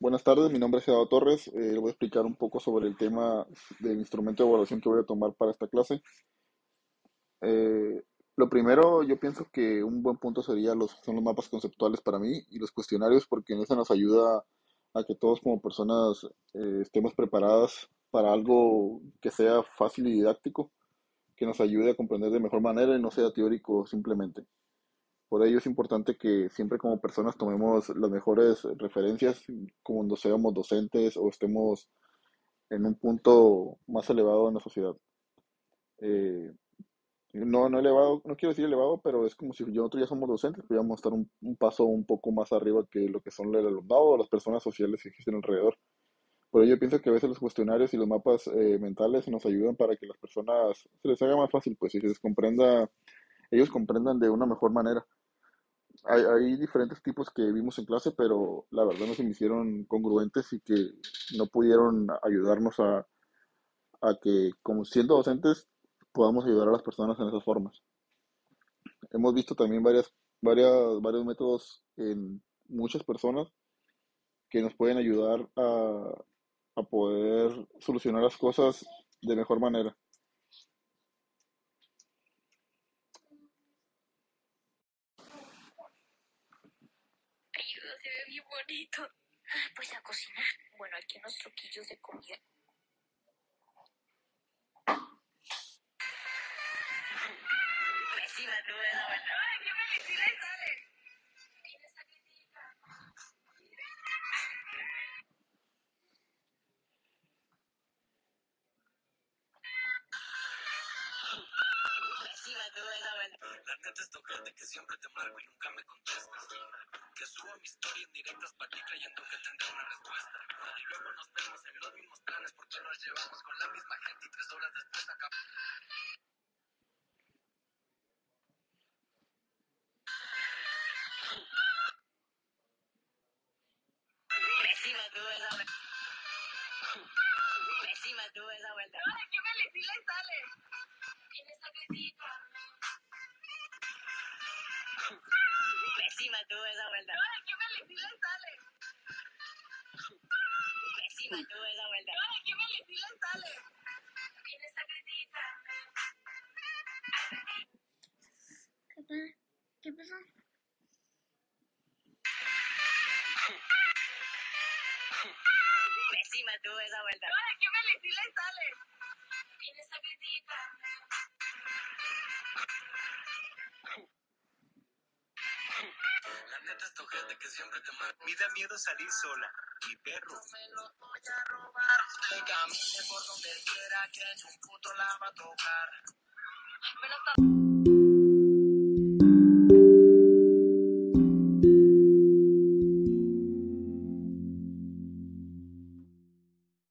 buenas tardes, mi nombre es Eduardo Torres. Eh, voy a explicar un poco sobre el tema del instrumento de evaluación que voy a tomar para esta clase. Eh, lo primero, yo pienso que un buen punto sería los, son los mapas conceptuales para mí y los cuestionarios, porque en eso nos ayuda a que todos como personas eh, estemos preparadas para algo que sea fácil y didáctico, que nos ayude a comprender de mejor manera y no sea teórico simplemente. Por ello es importante que siempre como personas tomemos las mejores referencias cuando seamos docentes o estemos en un punto más elevado en la sociedad. Eh, no, no elevado, no quiero decir elevado, pero es como si nosotros ya somos docentes, podríamos estar un, un, paso un poco más arriba que lo que son el alumnado o las personas sociales que existen alrededor. Por ello pienso que a veces los cuestionarios y los mapas eh, mentales nos ayudan para que las personas se les haga más fácil, pues, y se les comprenda, ellos comprendan de una mejor manera hay, hay, diferentes tipos que vimos en clase, pero la verdad no se me hicieron congruentes y que no pudieron ayudarnos a, a que, como siendo docentes, podamos ayudar a las personas en esas formas. Hemos visto también varias, varias, varios métodos en muchas personas que nos pueden ayudar a, a poder solucionar las cosas de mejor manera. Bonito. Ah, pues a cocinar. Bueno, aquí unos truquillos de comida. Reciba tu ¡Ay, qué felicidad sale! La neta es tocante que siempre te marco y nunca me contestas. Subo mi historia en directas para ti creyendo que tendré una respuesta. Y luego nos vemos en los mismos planes porque nos llevamos con la misma gente y tres horas después acabamos. Reciba tú esa vuelta. Reciba tú esa vuelta. Encima tú esa vuelta. ¡Ay, qué felicidad sale! Encima tú esa vuelta. ¡Ay, qué felicidad sale! Tienes acredita. ¿Qué, ¿Qué pasó? Encima tú esa vuelta. ¡Ay, qué felicidad sale! Tienes acredita. La neta es tojete que siempre te marca. Me da miedo salir sola. Y perro. No me lo voy a robar. Que camine por donde quiera que un puto la va a tocar. Buenas tardes.